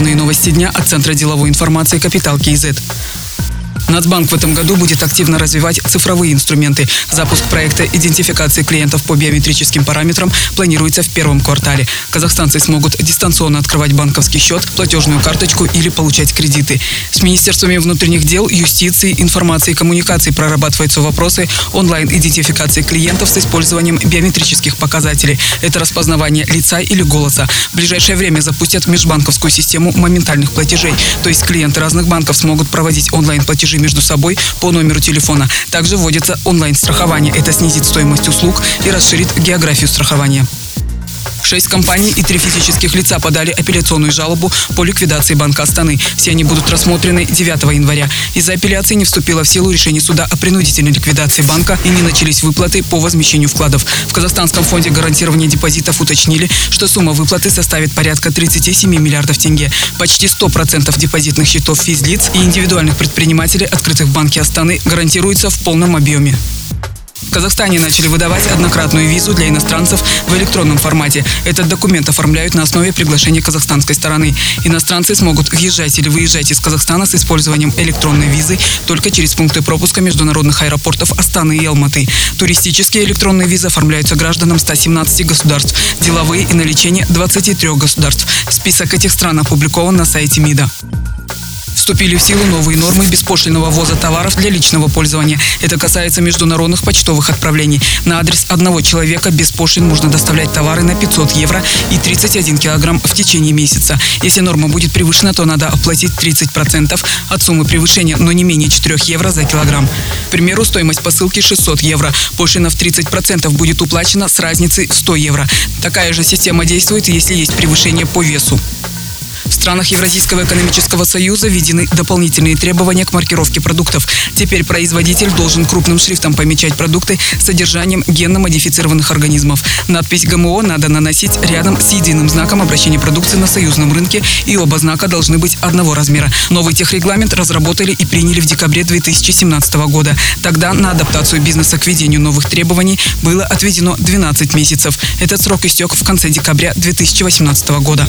Главные новости дня от Центра деловой информации «Капитал КИЗ». Нацбанк в этом году будет активно развивать цифровые инструменты. Запуск проекта идентификации клиентов по биометрическим параметрам планируется в первом квартале. Казахстанцы смогут дистанционно открывать банковский счет, платежную карточку или получать кредиты. С министерствами внутренних дел, юстиции, информации и коммуникаций прорабатываются вопросы онлайн-идентификации клиентов с использованием биометрических показателей. Это распознавание лица или голоса. В ближайшее время запустят межбанковскую систему моментальных платежей. То есть клиенты разных банков смогут проводить онлайн-платежи между собой по номеру телефона. Также вводится онлайн-страхование. Это снизит стоимость услуг и расширит географию страхования. Шесть компаний и три физических лица подали апелляционную жалобу по ликвидации Банка Астаны. Все они будут рассмотрены 9 января. Из-за апелляции не вступило в силу решение суда о принудительной ликвидации банка и не начались выплаты по возмещению вкладов. В Казахстанском фонде гарантирования депозитов уточнили, что сумма выплаты составит порядка 37 миллиардов тенге. Почти 100% депозитных счетов физлиц и индивидуальных предпринимателей, открытых в Банке Астаны, гарантируется в полном объеме. В Казахстане начали выдавать однократную визу для иностранцев в электронном формате. Этот документ оформляют на основе приглашения казахстанской стороны. Иностранцы смогут въезжать или выезжать из Казахстана с использованием электронной визы только через пункты пропуска международных аэропортов Астаны и Алматы. Туристические электронные визы оформляются гражданам 117 государств, деловые и на лечение 23 государств. Список этих стран опубликован на сайте МИДа. Вступили в силу новые нормы беспошлиного ввоза товаров для личного пользования. Это касается международных почтовых отправлений. На адрес одного человека без пошлин можно доставлять товары на 500 евро и 31 килограмм в течение месяца. Если норма будет превышена, то надо оплатить 30% от суммы превышения, но не менее 4 евро за килограмм. К примеру, стоимость посылки 600 евро. Пошлина в 30% будет уплачена с разницей в 100 евро. Такая же система действует, если есть превышение по весу. В странах Евразийского экономического союза введены дополнительные требования к маркировке продуктов. Теперь производитель должен крупным шрифтом помечать продукты с содержанием генно-модифицированных организмов. Надпись ГМО надо наносить рядом с единым знаком обращения продукции на союзном рынке, и оба знака должны быть одного размера. Новый техрегламент разработали и приняли в декабре 2017 года. Тогда на адаптацию бизнеса к введению новых требований было отведено 12 месяцев. Этот срок истек в конце декабря 2018 года.